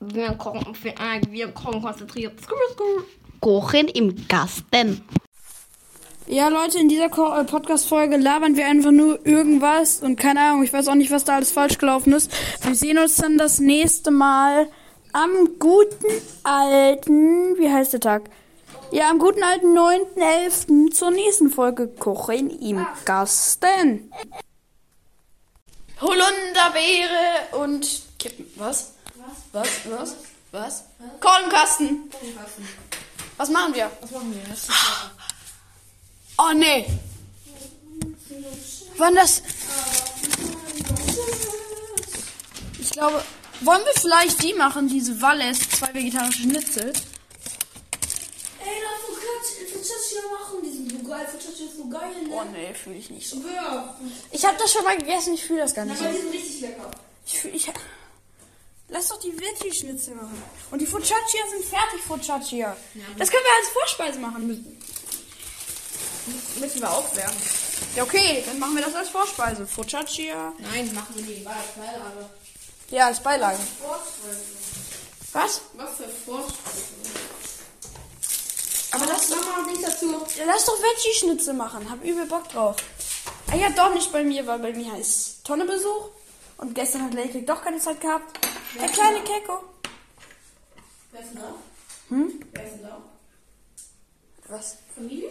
Wir kochen, wir kochen konzentriert. Kochen im Gasten. Ja, Leute, in dieser äh, Podcast-Folge labern wir einfach nur irgendwas und keine Ahnung, ich weiß auch nicht, was da alles falsch gelaufen ist. Wir sehen uns dann das nächste Mal am guten alten, wie heißt der Tag? Ja, am guten alten 9.11. zur nächsten Folge Kochen im Gasten. Holunderbeere und Kippen. Was? Was? Was? Was? Was? Kornkasten. Was machen wir? Was machen wir jetzt? Oh nee. Wann das? Ich glaube, wollen wir vielleicht die machen, diese Walles, zwei vegetarische Schnitzel? Ey, lass Focaccia machen. Die sind so geil. Focaccia ist so geil, Oh ne? nee, fühle ich nicht so. Ja. Ich habe das schon mal gegessen, ich fühle das gar nicht Aber so. die sind richtig lecker. Ich fühl, ich, lass doch die Veggie-Schnitzel machen. Und die Focaccia sind fertig, Focaccia. Das können wir als Vorspeise machen müssen. Müssen wir aufwärmen. Ja, okay, dann machen wir das als Vorspeise. Focaccia. Nein, machen wir die Beilage. Ja, als Beilage. Was? Was für Vorspeise? Aber Das machen wir auch nichts dazu. Ja, lass doch Veggie-Schnitzel machen. Hab übel Bock drauf. Ah ja, doch nicht bei mir, weil bei mir ist Tonnebesuch. Und gestern hat Lake doch keine Zeit gehabt. Der kleine Keko. Wer ist denn da? Hm? Wer ist denn da? Was? Familie?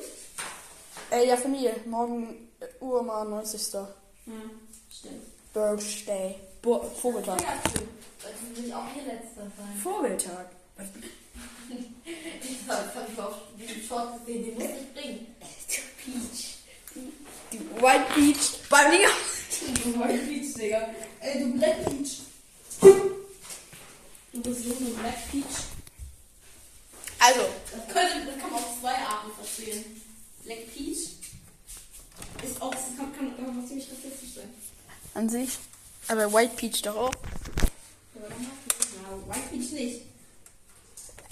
Äh, ja, Familie. Morgen äh, Urma 90. Ja, stimmt. Birthday. Bo Vogeltag. Ja, stimmt. Das will ich auch hier letzter sein. Vogeltag. Ich hab ich auf diesen Short gesehen, den muss ich bringen. Peach. Die White Peach. Bei mir. Du White Peach, Digga. Ey, du Black Peach. So eine Black Peach. Also, Das, könnte, das kann man auf zwei Arten verstehen. Black Peach ist auch, das kann, kann, kann auch ziemlich rassistisch sein. an sich. Aber White Peach doch auch. Aber dann hast du das. Ja, White Peach nicht.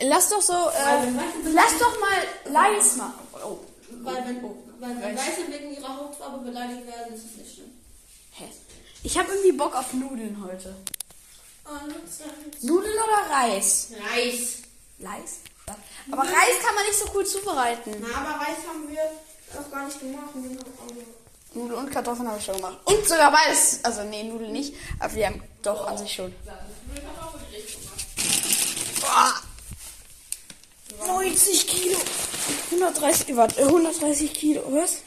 Lass doch so, äh, lass doch mal Leis machen. Oh. Weil wenn, weil wenn Weiß. Weiße wegen ihrer Hautfarbe beleidigt werden, ist es nicht schlimm. Hä? Ich habe irgendwie Bock auf Nudeln heute. Und Nudeln oder Reis? Reis. Reis? Ja. Aber Reis kann man nicht so cool zubereiten. Na, aber Reis haben wir noch gar nicht gemacht. Auch Nudeln und Kartoffeln habe ich schon gemacht. Und sogar beides. Also, nee, Nudeln nicht. Aber wir haben doch an sich schon. Boah. 90 Kilo. 130, warte, äh, 130 Kilo. Was?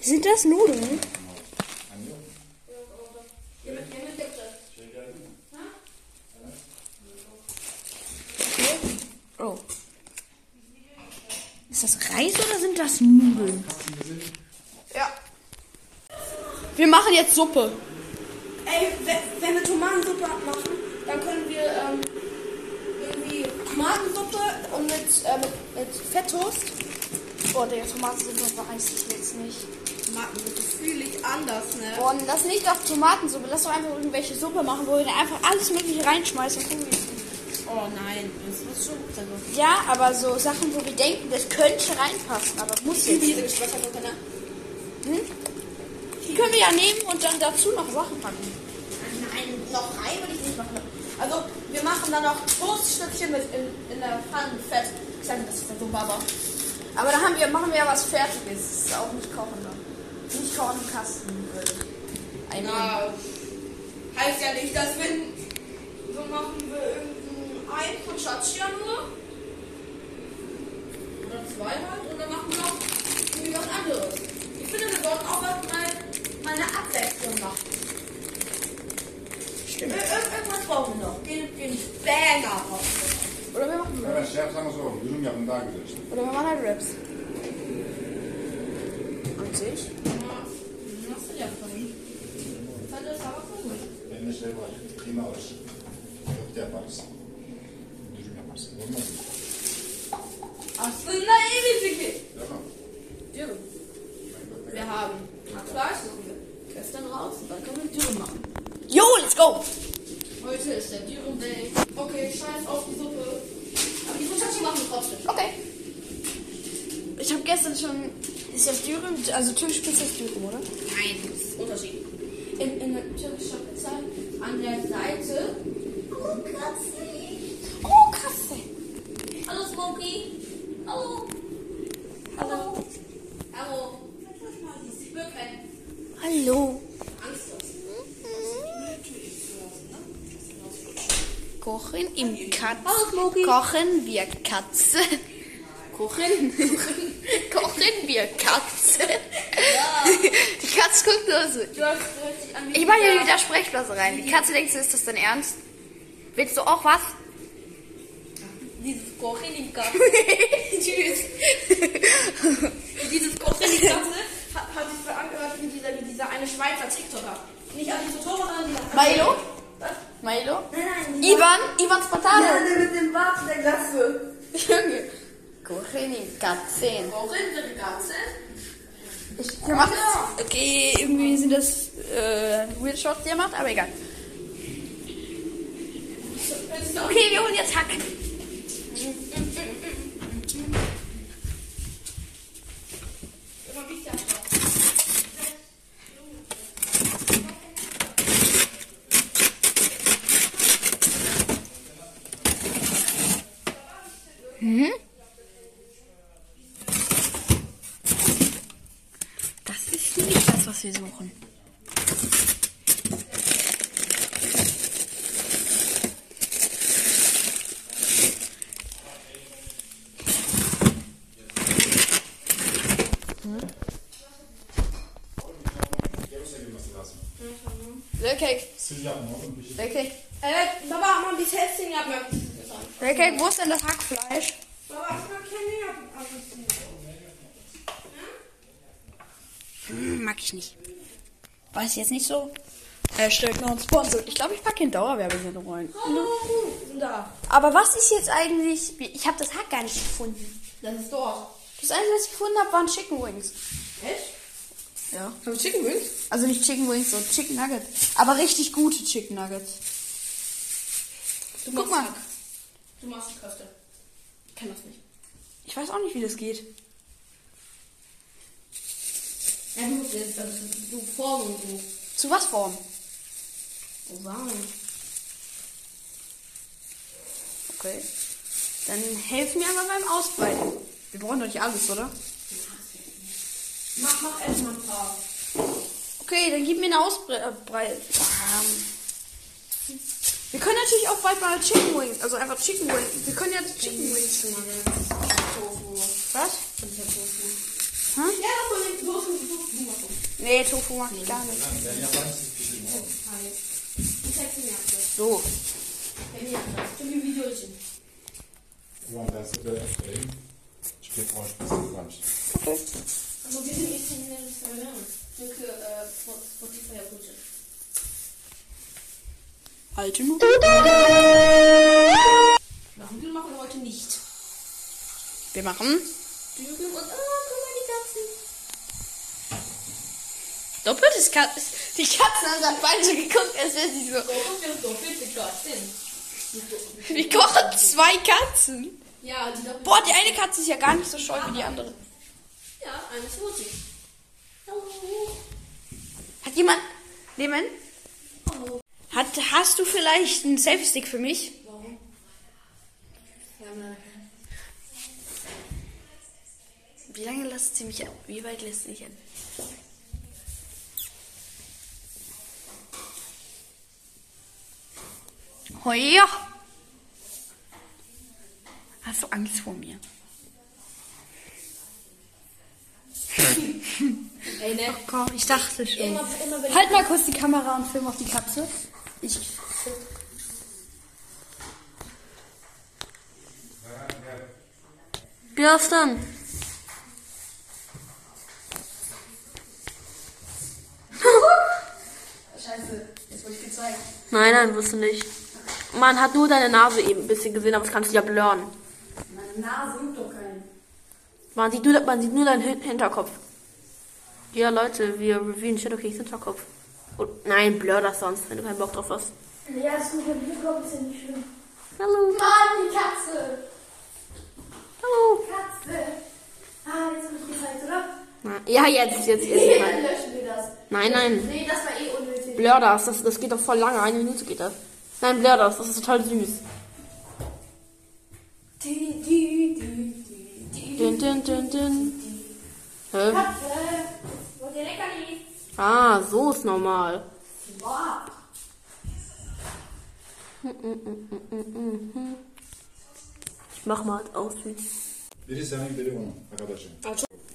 Sind das Nudeln? Ist das Reis oder sind das Nudeln? Ja. Wir machen jetzt Suppe. Ey, wenn, wir Tomatensuppe machen, dann können wir ähm, irgendwie Tomatensuppe und mit, äh, mit, mit Fetttoast. Boah, der Tomatensuppe weiß ich jetzt nicht. Tomatensuppe fühle ich anders, ne? Boah, lass nicht auf Tomatensuppe. Lass doch einfach irgendwelche Suppe machen, wo wir einfach alles Mögliche reinschmeißen. und gucken, wie es. Oh nein, das ist schon gut. Also. Ja, aber so Sachen, wo wir denken, das könnte reinpassen, aber muss jetzt Diese nicht. Geschmackssuppe, ne? Hm? Die können wir ja nehmen und dann dazu noch Sachen packen. Nein, noch rein würde ich nicht machen. Also, wir machen dann noch Toaststückchen mit in, in der Pfanne Fett. Ich sage, das ist ja so Baba. Aber da haben wir, machen wir ja was Fertiges. Das ist auch nicht kochen dann. Nicht kochen im Kasten. würde ich. Na, heißt ja nicht, dass wenn so machen wir irgendein ein Focaccia nur. Oder zwei halt. Und dann machen wir noch irgendwie was anderes. Ich finde, wir sollten auch was mal, mal eine Abwechslung machen. Stimmt. Ir irgendwas brauchen wir noch. Den, den Banger brauchen wir. Oder wir machen Ja, Chef, sagen wir so, Julien hat einen da gesessen. Oder wir machen halt Raps. Und sich? Ja, machst du ja von ihm. Das ist aber cool. Benim de şey var, kıyma var. Köfte yaparız. Yaparsın. Olmaz mı? Aslında iyi bir fikir. Tamam. Dürüm. Wir haben wir gestern raus und dann können wir Dürüm machen. Jo, let's go! Heute ist der Dürüm Day. Okay, scheiß auf die Suppe. Aber die Focaccia machen wir trotzdem. Okay. Ich habe gestern schon. Ist das Dürüm? Also türkisch Pizza ist Dürüm, oder? Nein, das ist in, in der türkischen Pizza an der Seite. Oh, Katze. Hallo. Hallo. Hallo. Hallo. Kochen im Katz. Kochen wir Katze. Kochen. Kochen wir Katze. Die Katze guckt nur so. Ich mache hier wieder Sprechblase rein. Die Katze denkt, ist das dein Ernst? Willst du auch was? Dieses Kochen im Garten. Tschüss. Dieses Kochen im Garten hat, hat sich so angehört wie dieser, wie dieser eine Schweizer TikToker. Nicht Adi Totoro, sondern dieser. Milo? Was? Milo? Nein, nein. Ivan? Ivan Spartano? Ja, der mit dem Bart und der Glatze. Junge. Kochen im Katzen. Kochen im Garten? Ich mach Okay, irgendwie sind das äh, Weird Shots, die er macht, aber egal. Okay, wir holen jetzt Hack. Mm-hmm. Weiß jetzt nicht so. Er stellt noch einen Sponsor. Ich glaube, ich packe in Dauerwerbesendung rein. Da. Aber was ist jetzt eigentlich... Ich habe das Hack gar nicht gefunden. Das ist dort. Das Einzige, was ich gefunden habe, waren Chicken Wings. Echt? Ja. Haben wir Chicken Wings? Also nicht Chicken Wings, so Chicken Nuggets. Aber richtig gute Chicken Nuggets. Du Guck mal. Du machst die Köfte. Ich kann das nicht. Ich weiß auch nicht, wie das geht. Ja, musst jetzt, also, du Form und so. Zu was Form? Sagen. Okay. Dann helfen mir aber beim Ausbreiten. Wir brauchen doch nicht alles, oder? Mach, mach erstmal ein paar. Okay, dann gib mir eine Ausbreitung. Ähm, wir können natürlich auch bald mal Chicken Wings, also einfach Chicken Wings. Wir können ja Chicken Wings. Tofu. Was? Und Tofu. Hm? Ja, das nicht Tofu. Tofu. Das. Nee, Tofu mag ich gar nicht. So. Okay. Also wir sind nicht in der Restaurant. Für äh, Spotify Approach. Alte. Nudeln machen wir heute nicht. Wir machen und, oh, Katzen. doppeltes Katzen. Die Katzen haben dann beide so geguckt, als wäre sie so. Wir doppelte Katzen. Wir kochen zwei Katzen. Ja, die doppelte. Boah, die eine Katze ist ja gar nicht so scheu wie die andere. Ja, eine Smoothie. Hallo. Hat jemand. Nehmen? Hat, hast du vielleicht einen Selfie-Stick für mich? Warum? Wir haben Wie lange lässt sie mich an? Wie weit lässt sie mich an? Heuer! Hast du Angst vor mir? Ey, ne? Komm, ich dachte schon. Immer, immer wenn Halt mal kurz die Kamera und film auf die Katze. Ich. Wie war's dann? Scheiße, jetzt wurde ich gezeigt. Nein, nein, wirst du nicht. Man hat nur deine Nase eben ein bisschen gesehen, aber das kannst du ja blurren. Meine Nase juckt doch keinen. Man sieht nur, man sieht nur deinen Hin- Hinterkopf. Ja, Leute, wir reviewen Shadow Kings Hinterkopf. Und, nein, blur das sonst, wenn du keinen Bock drauf hast. Ja, ist du kommst, ist ja nicht schlimm. Hallo. Mann, die Katze! Hallo. Katze! Ah, jetzt habe ich gezeigt, oder? Na, Ja, jetzt, jetzt, Nee, jetzt. dann Nein, löschen wir das. nein. nein. Nee, das war eh unnötig. Blur das, das, das geht doch voll lange, eine Minute geht das. Nein, blur das, das ist total süß. Die, die, die, die. Din, din, din, din. Hä? Ah, so ist normal. Boah. Ich mach mal aus wie. Biri senin biri onun arkadaşın.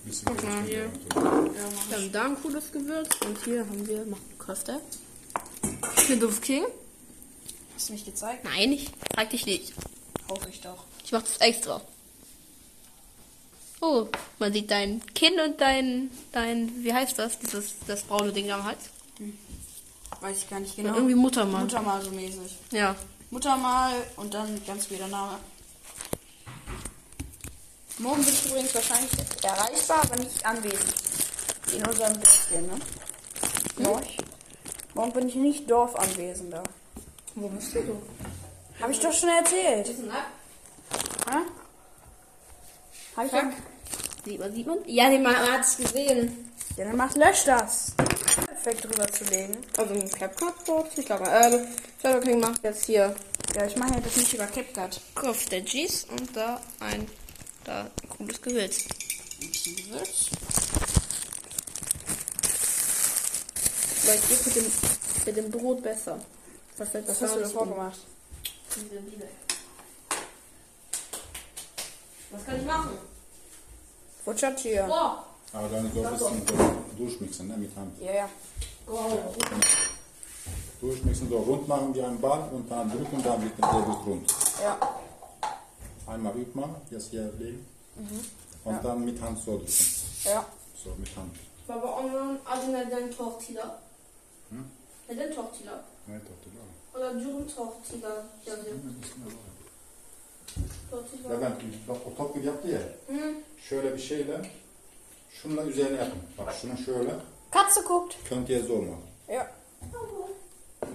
Biz hier. Wir haben da ein cooles Gewürz und hier haben wir Köfte. Mit Duft King. Hast du mich gezeigt? Nein, ich zeig dich nicht. Hoffe ich doch. Ich mach das extra. Oh, man sieht dein Kinn und dein, dein, wie heißt das? Dieses, das braune Ding am Hals. Weiß ich gar nicht genau. Irgendwie Muttermal. Muttermal so mäßig. Ja. Muttermal und dann ganz wieder Name. Morgen bin ich übrigens wahrscheinlich erreichbar, aber nicht anwesend. In unserem Dörfchen, ne? Morgen. Morgen bin ich nicht Dorfanwesender. Wo bist du? so? Habe ich doch schon erzählt. Ha? Hab ich Fuck. Sieht man, sieht man? Ja, den man hat es gesehen. Ja, dann macht lösch das. Perfekt drüber zu legen. Also ein CapCut-Box. Ich glaube, ähm, Shadow King macht jetzt hier Ja, ich mache ja das nicht über CapCut. Kopf der G's und da ein, da ein cooles Gewürz. Ein bisschen Gewürz. Vielleicht geht mit dem, mit dem Brot besser. Was, fällt Was hast du davor gemacht? Was kann ich machen? Focaccia. Boah. Aber dann so ein bisschen durchmixen, ne, mit Hand. Ja, ja. Durchmixen, so rund machen wie ein Ball und dann drücken, dann wird der rund. Ja. Einmal übt man, jetzt hier legen. Und dann mit Hand so drücken. Ja. So mit Hand. Baba onun adı neden tortilla? Neden tortilla? Ne, tortilla. Oder dürüm tortilla yazıyor. Tortilla. Levent bak o top gibi yaptı ya. Şöyle bir şeyle şununla üzerine yapın. Bak şunu şöyle. Katze guckt. Könnte jetzt so machen. Ja.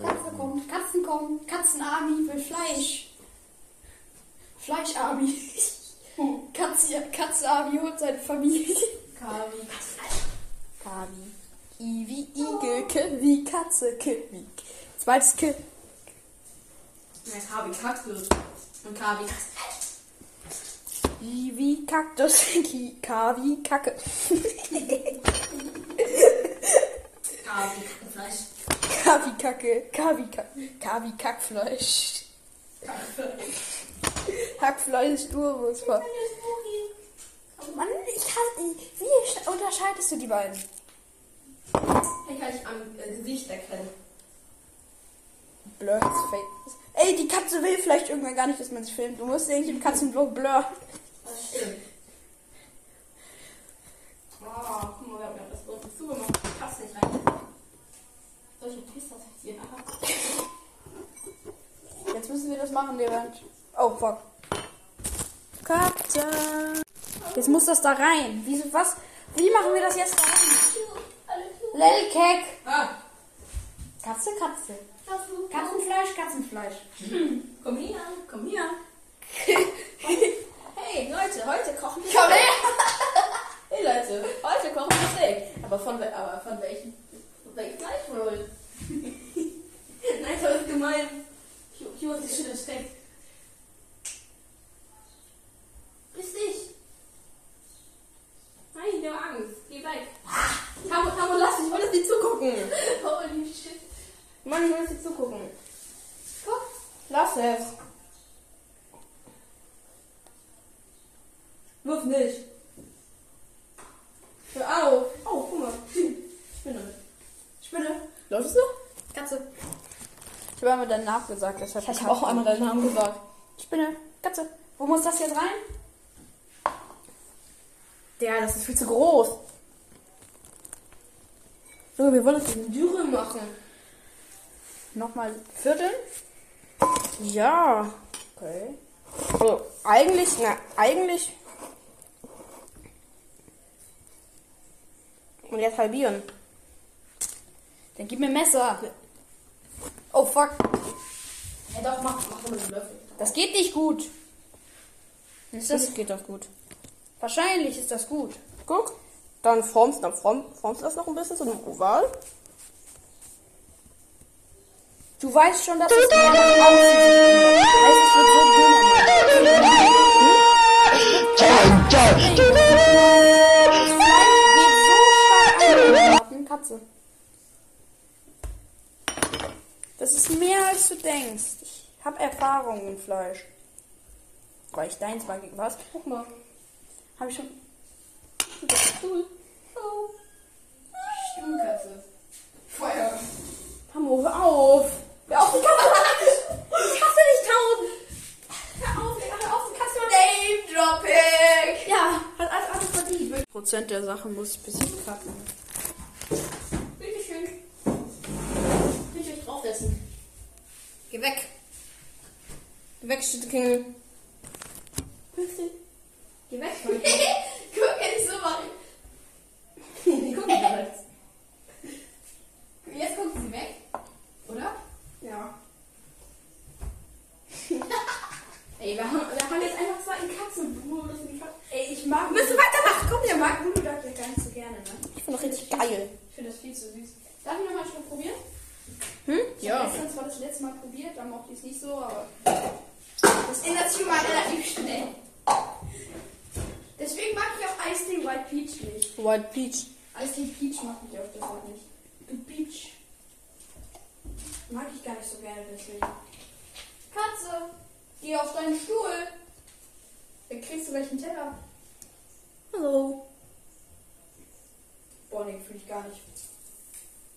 Katze kommt, Katzen kommen, Katzenarmy will Fleisch. Fleischarmy. Katze, Katzenarmy holt seine Familie. Kavi. Kavi. I wie Igel, K wie Katze, K wie. Zweites K. Ja, Kabi Katze. Und Kabi I wie Kaktus, Ki- K wie Kacke. Kabi Fleisch. K wie Kacke, K wie Kacke, K wie Kackfleisch. Hackfleisch, Urwurst. Mann, ich hasse, wie unterscheidest du die beiden? Den kann ich am äh, Gesicht erkennen. Blur face. Ey, die Katze will vielleicht irgendwann gar nicht, dass man sich filmt. Du musst irgendwie im Katzenvlog blur. Das stimmt. Oh, guck mal, wir haben ja das Brot nicht zugemacht. Ich passe nicht rein. Solche Pisser hier. Jetzt das machen, Levent. Oh, fuck. Katze. Jetzt muss das da rein. Wie, was? Wie machen wir das jetzt da rein? Lelkek. Ah, Katze, Katze. Katzenfleisch, Katzenfleisch. komm hier, komm hier. hey, Leute, heute kochen wir Komm her. Hey Leute, heute kochen wir Steak. Aber von, aber von welchem, von welchem Fleisch wohl? Nein, das ist gemein. Hier, hier ist die schöne Steak. Bist dich. Nein, ich habe Angst. Geh weg. Tamo, Tamo, lass mich, ich will jetzt nicht zugucken. Holy shit. Mann, ich will jetzt nicht zugucken. Guck, lass es. Wirf nicht. Hör auf. Oh, guck mal. Spinne. Spinne. Läuft es noch? Katze. Ich habe einmal deinen Namen gesagt. Deshalb Ich habe auch einmal deinen Namen gesagt. Spinne, Katze. Wo muss das jetzt rein? Ja, das ist viel zu groß. So, wir wollen das in Dürre machen. Nochmal vierteln? Ja. Okay. Also, eigentlich, na, eigentlich. Und jetzt halbieren. Dann gib mir ein Messer. Oh fuck. Ja, doch, mach, mach mit dem Löffel. Das geht nicht gut. Ist das, das geht doch gut. Wahrscheinlich ist das gut. Guck, dann formst, du form, formst das noch ein bisschen so ein Oval. Du weißt schon, dass es mehr nach aussieht. Es wird so dünner. Hm? Katze. Das ist mehr als du denkst ciao, Erfahrung im Fleisch. Weil ich deins mag. Was? Guck mal. Habe ich schon. Stuhl. Oh. Stuhlkatze. Feuer. Hammo, hör auf. Hör auf, die Katze. Ich hasse dich, Taun. Hör auf, hör auf, die Katze. Name Dropping. Ja, hat alles, alles verdient. Prozent der Sache muss ein bisschen klappen. Bitteschön. 听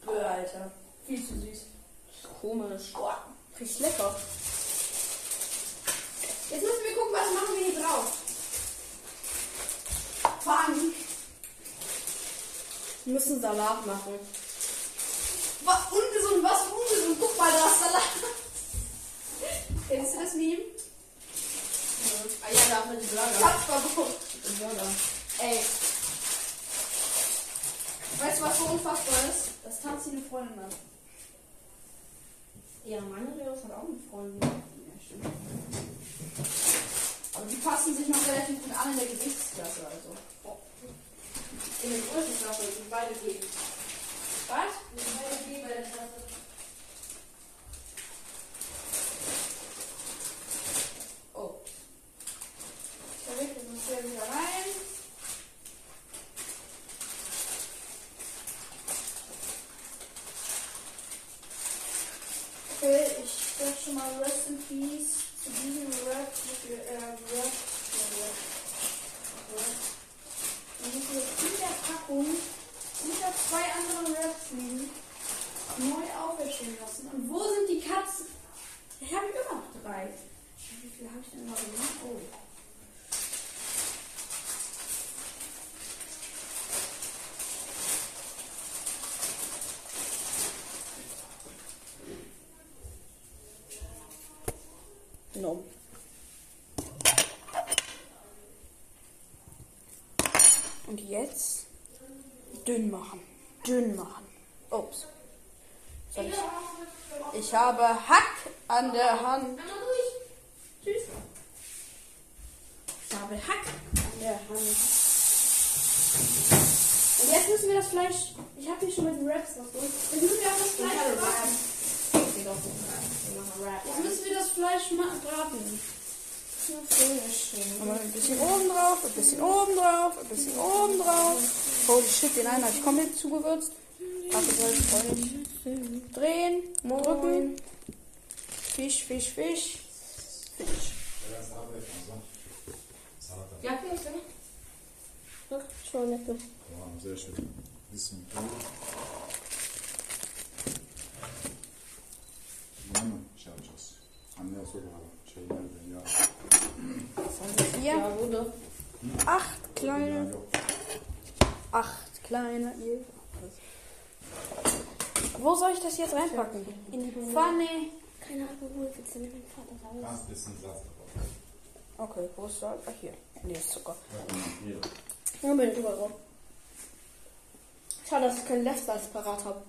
Bäh, Alter. Viel zu süß. Komisch. Boah, riecht lecker. Jetzt müssen wir gucken, was machen wir hier drauf. Fangen. Wir müssen Salat machen. Was ungesund, was ungesund. Guck mal, da ist Salat. Kennst du das Meme? Ah ja, da mit dem Burger. Katzverbot. Den Burger. Ey. Weißt du, was so unfassbar ist? Das Tanzi eine Freundin hat. Ja, meine Reos hat auch eine Freundin. Ja, stimmt. Aber die passen sich noch relativ gut an in der Gewichtsklasse, also. In der Größenklasse, die sind beide G. Was? Die sind beide G bei der Klasse. Oh. Da legt es uns hier wieder rein. Okay, ich sag schon mal Rest in Peace zu diesem Rap. Äh, Rap. Und ich will in der Packung unter zwei anderen Raps liegen, neu auferstehen lassen. Und wo sind die Katzen? Ich habe immer noch drei. Wie viele habe ich denn noch? Oh. No. Und jetzt dünn machen. Dünn machen. Ups. Soll ich? Ich habe Hack an der Hand. Einmal durch. Tschüss. Ich habe Hack an der Hand. Und jetzt müssen wir das Fleisch. Ich habe hier schon mit den Raps was durch. Jetzt müssen wir auch das Fleisch braten. Jetzt müssen wir das Fleisch ma- braten. Aber ein bisschen oben drauf, ein bisschen oben drauf, ein bisschen oben drauf. Holy shit, den einen habe ich komplett zugewürzt. Warte, soll ich drehen, drücken. Fisch, Fisch, Fisch. Fisch. Ja, okay, okay. Ja, schon lecker. Tamam, sehr schön. Bisschen Öl. Yani şey yapacağız. Anneye sor bakalım. Şey nerede ya? Vier, Ja, wurde. acht kleine, Ya acht kleine. Wo soll ich das jetzt reinpacken? In die Pfanne. Keine Alkohol, willst du mit dem Vater raus? Ganz bisschen Salz drauf. Okay, wo ist Salz? Ach, hier. Nee, ist Zucker. Ja, hier. Ja, bin ich überall drauf. Schade, dass ich keinen Lefsalz parat habe.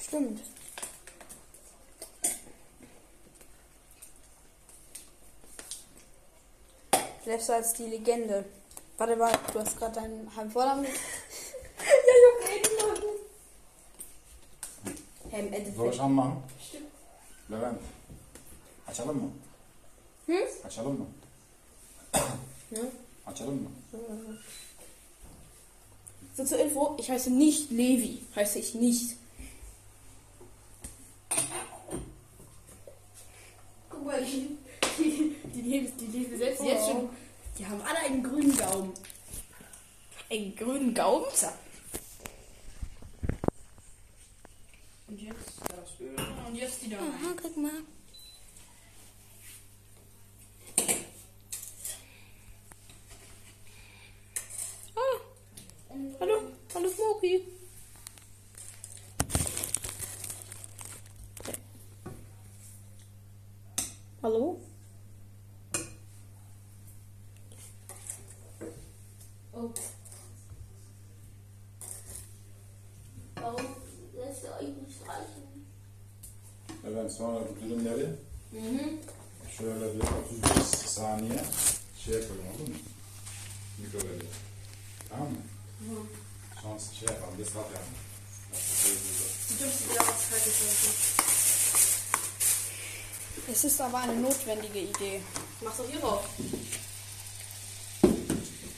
Stimmt. Lefsalz die Legende. Warte mal, du hast gerade deinen halben Vornamen. ja, ich hab reden lassen. Hey, im Soll ich Endeffekt. anmachen? Levent. Açalım mı? Hı? Açalım mı? Ja. Açalım mı? So zur Info, ich heiße nicht Levi. Heiße ich nicht. Guck mal, die, die, die, lesen, die selbst jetzt schon. Die haben alle einen grünen Daumen. Einen grünen Gaumen? Und jetzt das Öl und jetzt die da. Aha, guck mal. Ah, hallo, hallo Smoky. Hallo? Oh. Warum lässt ihr euch nicht streichen? Evet sonra bu dürümleri Mhm. şöyle bir 35 saniye şeye koyalım olur mu? Mikrodalga. Tamam mı? Sonra şey yapalım, bir saat yapalım. Es ist aber eine notwendige Idee. Mach's doch hier drauf.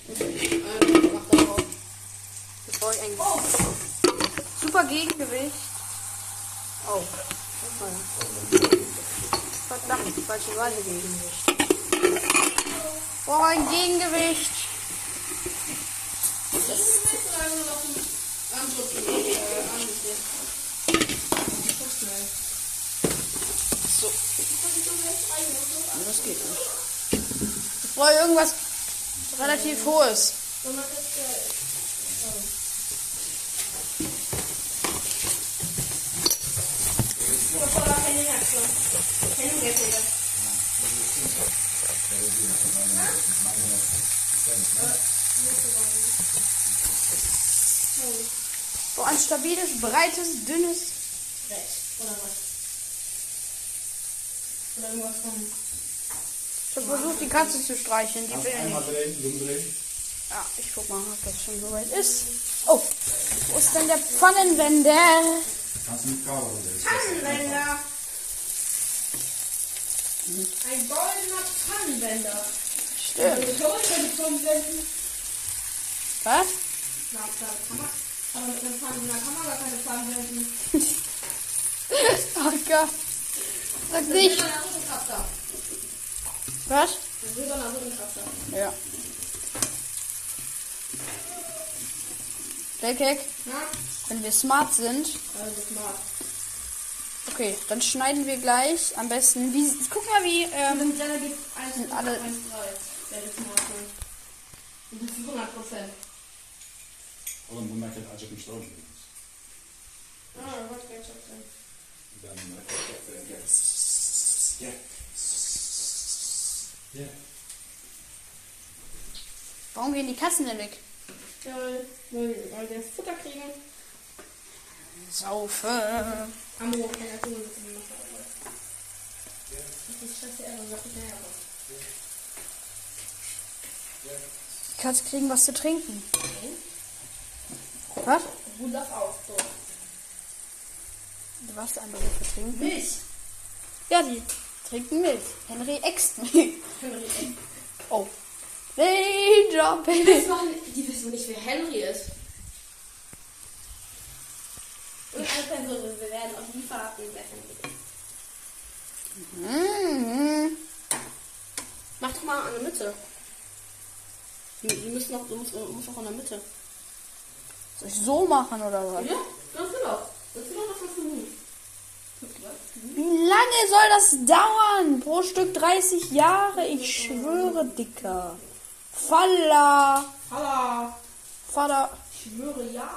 Also, mach da drauf. Das brauche ich eigentlich. Oh! Super Gegengewicht. Oh. Verdammt, falsche Seite Gegengewicht. Boah, ein Gegengewicht. Das ist so das geht nicht. Ich brauche irgendwas relativ Hohes. Sondern das Geld. Oh. Das war aber keine Reaktion. Keine Reaktion. So ein stabiles, breites, dünnes. Rechts. Oder was? Oder irgendwas von. Ich habe versucht, die Katze zu streicheln. Die will nicht. drehen, umdrehen. Ja, ich guck mal, ob das schon soweit ist. Oh, wo ist denn der Pfannenwender? Kannst du mit Kabel. Pfannenwender. Ein goldener Pfannenwender. Stimmt. Was? Na, da kann man. Aber mit einem Pfannenwender kann man gar keine Pfannenwenden. Ach Gott. Sag nicht. Was? Ein silberner Rückenkrafter. Ja. Jackek, Na? wenn wir smart sind, Also smart. Okay, dann schneiden wir gleich am besten. Wie, guck mal, wie. Ähm, dann gibt es Sind alle- 1, 3, der das smart sind. Und das ist 100 Prozent. Oğlum bunlar kendi acıkmış da olmuyor. Ah, was kann ich sagen? Ben bunları gel. Gel. Gel. warum gehen die Katzen denn weg? Ja, weil, weil weil wir Futter kriegen. Saufe. Ammo kann ja tun, dass man macht. aber- Das ist scheiße, er sagt nicht näher. Die Katzen kriegen was zu trinken. Was? Ruh das aus, so. Was andere für trinken? Milch. Ja, die trinken Milch. Henry Milch. Henry, ey. Oh. Die Baby. wissen, noch nicht, die wissen nicht, wer Henry ist. Und Person, wir werden ist. Mhm. Mach doch mal an der Mitte. Die müssen noch, du musst, du musst noch an der Mitte. Soll ich so machen oder was? Ja, ganz genau. Das ist genau das, was du musst. Wie lange soll das dauern? Pro Stück 30 Jahre? Ich schwöre, Dicker. Falla. Halla. Vater. Ich schwöre, ja.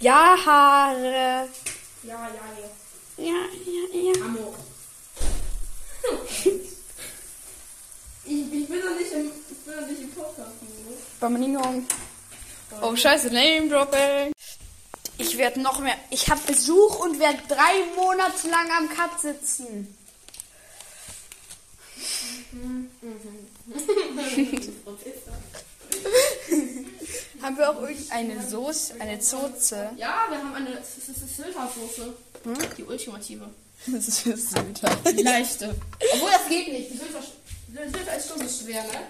Ja, Haare. Ja, ja, ja. Ja, ja, ja. Ammo. ich, ich bin doch nicht im, ich bin doch nicht im Podcast. ne? Bamaningung. Oh, scheiße, Name Dropping. Ich werde noch mehr. Ich habe Besuch und werde drei Monate lang am Cut sitzen. haben wir auch irgendeine Soße, eine Soße? Ja, wir haben eine, ist Syltersoße. Die ultimative. Das ist Sünder. Die leichte. Obwohl, das geht nicht. Die Sylter ist schon so schwer, ne?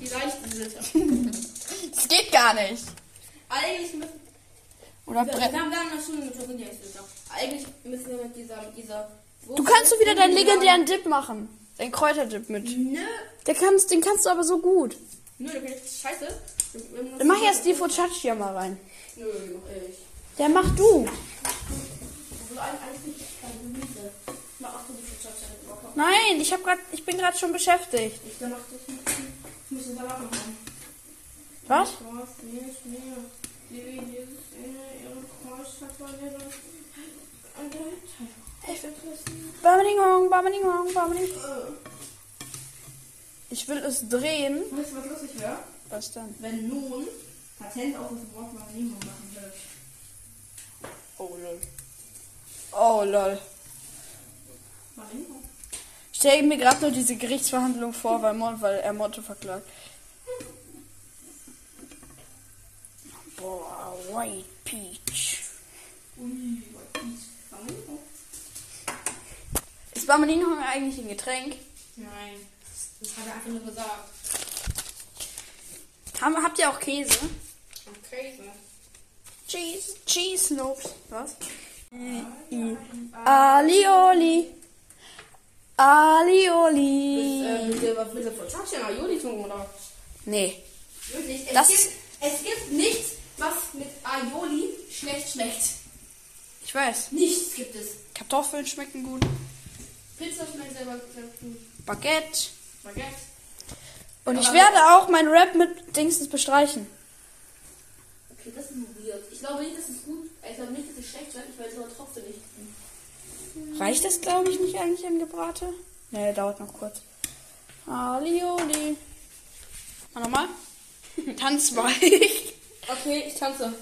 Die leichte Sylter. Das geht gar nicht. Eigentlich müssen Oder wir Brett. haben, wir haben das schon mit sind die Sylter. Eigentlich müssen wir mit dieser, mit dieser Wo Du kannst so wieder deinen legendären Dip machen. Deinen Kräuterdip mit. Nö. Der kannst, den kannst du aber so gut. Nö, da bin ich scheiße. Dann mach erst die Focaccia mal rein. Nö, mach ich. Der mach du. Nein, ich hab grad, ich bin gerade schon beschäftigt. Ich mach das muss den Salat machen. Was? Bameningong, Bameningong, Bameningong. Ich will es drehen. Weißt du, was lustig wäre? Was dann? Wenn nun Patent auf das Wort Marinho machen würde. Oh lol. Oh lol. Marinho? Ich stelle mir gerade nur diese Gerichtsverhandlung vor, weil, Mon, weil er Motto verklagt. Boah, White Peach. Ui, was ist Marinho? Ist Bameningong eigentlich ein Getränk? Nein, das, das hat er einfach nur gesagt. Haben, habt ihr auch Käse? So. Cheese, Cheese Snopes. Was? Alioli. Alioli. Äh, mit Focaccia tun, oder? Nee. Wirklich, es, Das- gibt, es gibt nichts, was mit Aioli schlecht schmeckt. Ich weiß. Nichts gibt es. Kartoffeln schmecken gut. Pizza schmeckt selber gut. Baguette. Baguette. Und ich werde auch mein Rap mit Dingsens bestreichen. Okay, das ist weird. Ich glaube nicht, dass es gut Ich glaube nicht, dass es schlecht schmeckt. Ich weiß aber trotzdem nicht. Reicht das, glaube ich, nicht eigentlich an Gebrate? Ne, dauert noch kurz. Alioli. Mal nochmal. Tanz mal. Okay, ich tanze.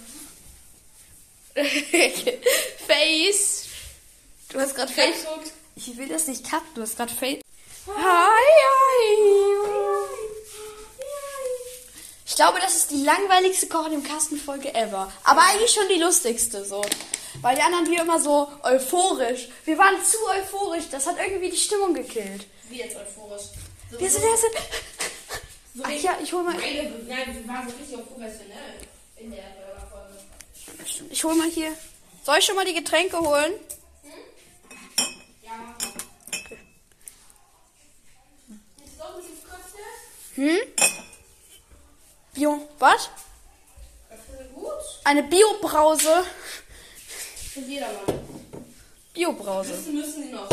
Face. Du hast gerade Face. Ich will das nicht cutten. Du hast gerade Face. Hi, hi. Ich glaube, das ist die langweiligste Kochen im Kasten Folge ever. Aber eigentlich schon die lustigste so. Weil die anderen wir immer so euphorisch. Wir waren zu euphorisch. Das hat irgendwie die Stimmung gekillt. Wie jetzt euphorisch. So, Wir sind erst. so Ach ja, ich hol mal. Nein, wir waren so richtig professionell in der Folge. Ich hol mal hier. Soll ich schon mal die Getränke holen? Ja. Ein bisschen Kotze. Hm? Bio. Was? Eine Biobrause. Für jedermann. Biobrause. Wissen müssen die noch.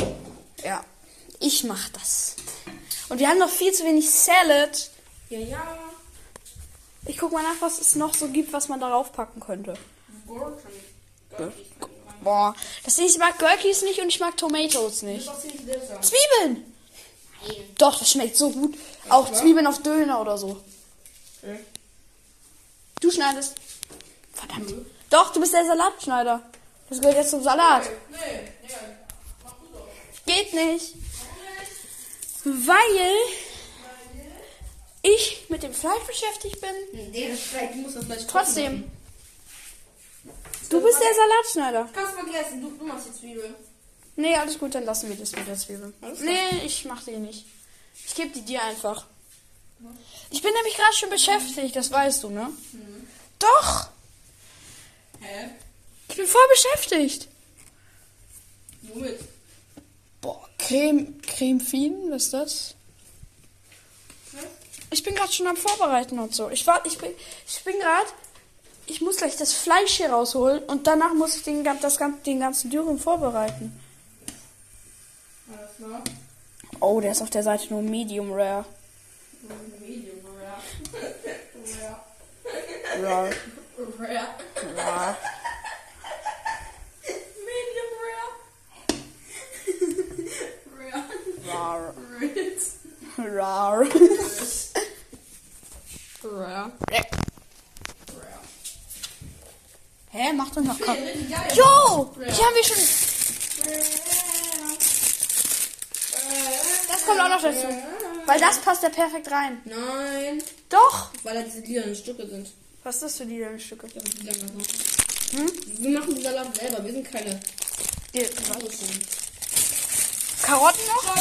Ja. Ich mach das. Und wir haben noch viel zu wenig Salad. Ja, ja. Ich guck mal nach, was es noch so gibt, was man darauf packen könnte. Gurken. Boah. Das Ding ist, ich mag Gurkis nicht und ich mag Tomatoes nicht. Zwiebeln! Nein. Doch, das schmeckt so gut. Auch Zwiebeln auf Döner oder so. Okay. Du schneidest. Verdammt. Doch, du bist der Salatschneider. Das gehört jetzt zum Salat. Nee, nee. Mach du doch. Geht nicht. Weil ich mit dem Fleisch beschäftigt bin. Nee, das Fleisch, du musst das Fleisch Trotzdem. Du bist der Salatschneider. Kannst vergessen, du, du machst die Zwiebel. Nee, alles gut, dann lassen wir das mit der Zwiebel. Nee, ich mach die nicht. Ich gebe die dir einfach. Ich bin nämlich gerade schon beschäftigt, das weißt du, ne? Doch! Hä? Ich bin voll beschäftigt. Womit? Boah, Creme, Creme Fin, was ist das? Was? Ich bin gerade schon am Vorbereiten und so. Ich war, ich bin, ich bin gerade, ich muss gleich das Fleisch hier rausholen und danach muss ich den, das, den ganzen Dürren vorbereiten. Alles klar. Oh, der ist auf der Seite nur Medium Rare. Medium, rare. Rare. Rare. Rare. Medium rare. Rare. Rare. Rare. Rare. Rare. Hä, mach doch noch Kopf. Jo! Hier haben wir schon. Das kommt auch noch dazu. Weil das passt ja perfekt rein. Nein. Doch! Weil da diese lilanen Stücke sind. Was ist das für die denn Stücke? Ja, die das noch. Wir machen die Salat selber. Wir sind keine Die. Karotten noch?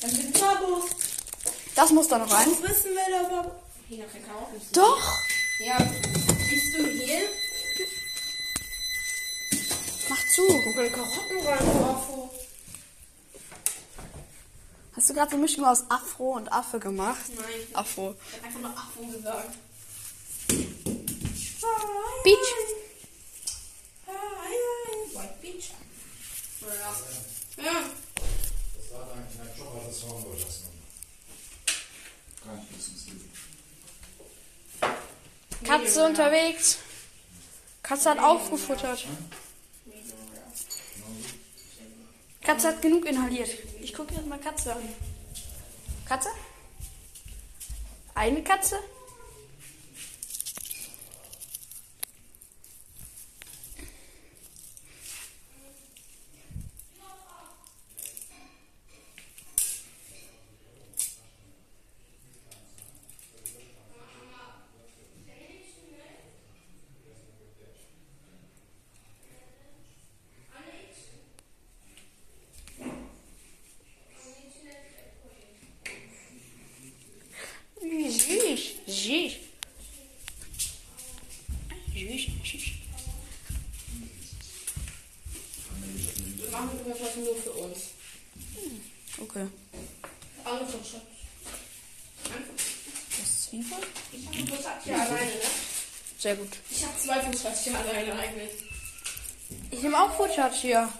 Das sind Kabos. Das muss da noch rein. wissen wir aber. Hier noch kein Karotten. Doch! Ja. Siehst du hier? Mach zu. Guck mal, Karotten rein. Bravo. Hast du gerade so eine Mischung aus Afro und Affe gemacht? Nein, Afro. ich hab einfach nur Afro gesagt. Beach. White Beach. Ja. Das war eigentlich ein Job, das war wohl das noch. Gar nicht bis ins Leben. Katze unterwegs. Katze hat aufgefuttert. Katze hat genug inhaliert. Ich gucke jetzt mal Katze an. Katze? Eine Katze? Süß, süß. Süß, süß. Wir machen das heute nur für uns. Okay. Alle von Schatz. Das ist Zwiebel? Ich hab nur Schatz hier alleine, ne? Sehr gut. Ich hab zwei Schatz hier alleine eigentlich. Ich nehme auch Focaccia.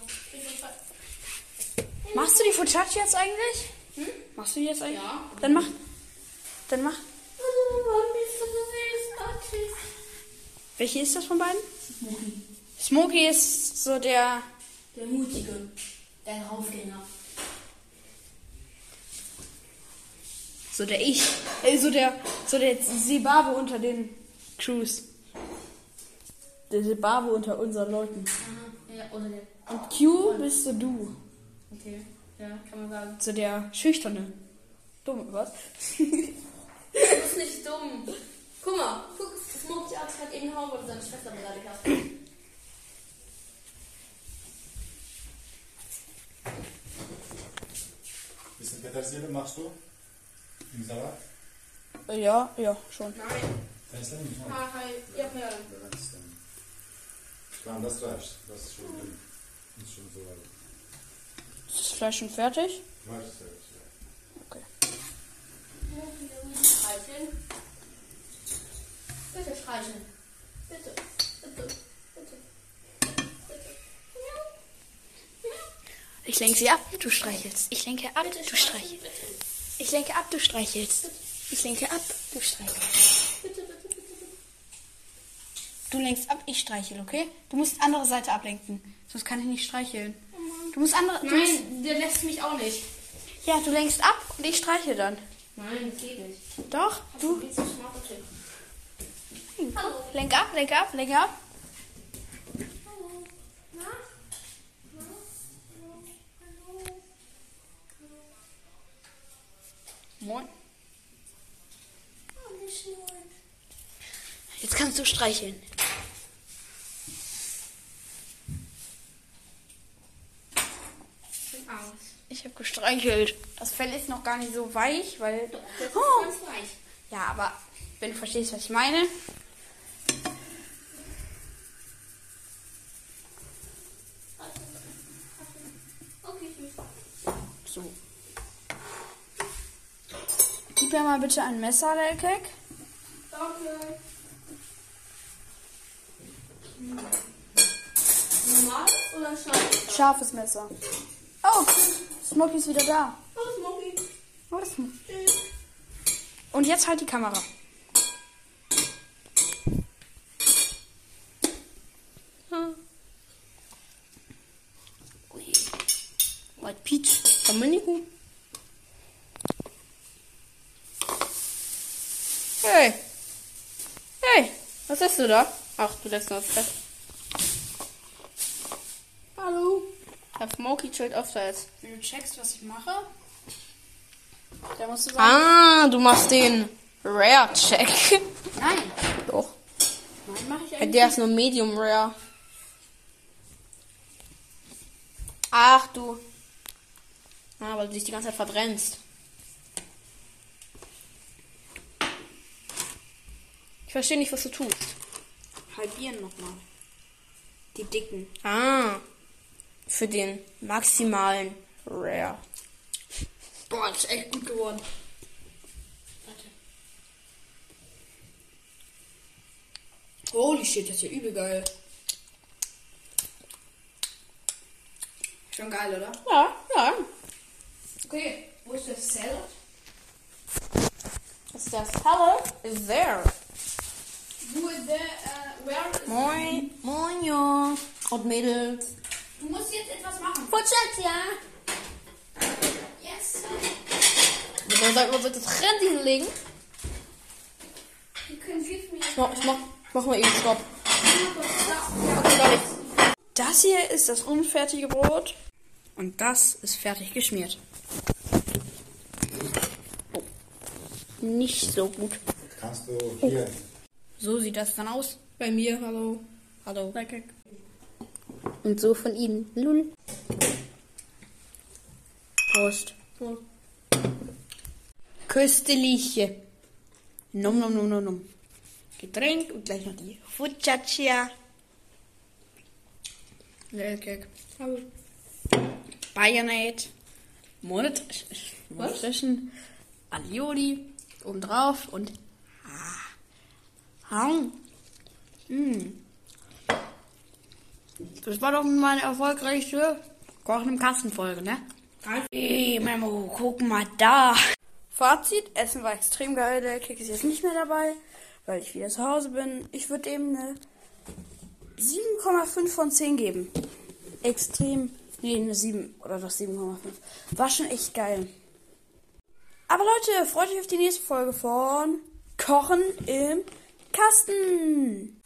Machst du die Focaccia jetzt eigentlich? Machst du die jetzt eigentlich? Ja. Dann mach. Dann mach. Welche ist das von beiden? Smokey ist so der. Der Mutige. Der Raufgänger. So der Ich. Äh, so der. So der Zimbabwe unter den Crews. Der Zimbabwe unter unseren Leuten. Ja, oder der. Und Q bist so du. Okay. Ja, kann man sagen. So der Schüchterne. Dumme, was? Du bist nicht dumm. Guck mal, guck, Smokey hat gerade eben Hauen, weil du seine Schwester beleidigt hast. Bisschen Petersilie machst du? Im Salat? Ja, ja, schon. Nein. Kannst du nicht machen? Ah, hi. Ja, ja. Ja, das glaube, das reicht. Das ist schon, das ist schon so weit. Ist das Fleisch schon fertig? Fleisch ist fertig, ja. Okay. Streicheln. Bitte streicheln. Bitte. Bitte. Bitte. Bitte. Ich lenke sie ab, du streichelst. Ich lenke ab, du streichelst. Ich lenke ab, du streichelst. Ich lenke ab, du streichelst. Bitte, bitte. Du lenkst ab, ich streichel, okay? Du musst andere Seite ablenken. Sonst kann ich nicht streicheln. Du musst andere. Du musst, Nein, der lässt mich auch nicht. ja, du lenkst ab und ich streichel dann. Nein, das geht nicht. Doch, Du du. okay. Hallo. Lenk ab, lenk ab, lenk ab. Hallo. Na? Na? Hallo. Hallo. Moin. Oh, moin. Jetzt kannst du streicheln. Ich bin aus. Ich habe gestreichelt. Das Fell ist noch gar nicht so weich, weil. Das ist Oh. ganz weich. Ja, aber wenn du verstehst, was ich meine. So. Gib mir mal bitte ein Messer, Lelkek. Danke. Normal oder scharf? Scharfes Messer. Oh, Smokey ist wieder da. Hallo, Smokey. Oh, das Sm- Tschüss. Und jetzt halt die Kamera. Hm. Ui. White Peach. Dominico. Hey. Hey. Was ist du da? Ach, du lässt nur das Fett. Hallo. Herr Smokey chillt jetzt. Wenn du checkst, was ich mache, dann musst du sagen. Ah, du machst den Rare-Check. Nein. Doch. Nein, mache ich eigentlich Der ist nur Medium Rare. Ach du. Ah, weil du dich die ganze Zeit verbrennst. Ich verstehe nicht, was du tust. halbieren nochmal. Die dicken. Ah. Für den maximalen Rare. Boah, das ist echt gut geworden. Holy shit, das ist ja übel geil. Schon geil, oder? Ja, ja. Okay, wo ist der Salad? Ist der Salad is there. Wo ist der, äh, where is Moin. Moin, ja. Und Mädels. Futschert, ja. Yes. Dann sollten wir bitte Trend hinlegen. You can give me Ich mach, ich mach, mach mal eben Stopp. Okay, gar nichts. Das hier ist das unfertige Brot. Und das ist fertig geschmiert. Nicht so gut. Kannst du hier. So sieht das dann aus. Bei mir, hallo. Hallo. Und so von Ihnen. Lul. Prost. Köstliche. Num, num, num, num, num. Getränk und gleich noch die Focaccia. Lecker. Hallo. Bayernade. Monatischen. Alioli. Oben drauf und. Ah. Mm. Das war doch meine erfolgreichste Kochen im Kasten-Folge, ne? Hey, Memo, guck mal da. Fazit: Essen war extrem geil. Der Kick ist jetzt nicht mehr dabei, weil ich wieder zu Hause bin. Ich würde dem eine 7,5 von 10 geben. Extrem. Nee, eine 7 oder doch 7,5. War schon echt geil. Aber Leute, freut euch auf die nächste Folge von Kochen im Kasten.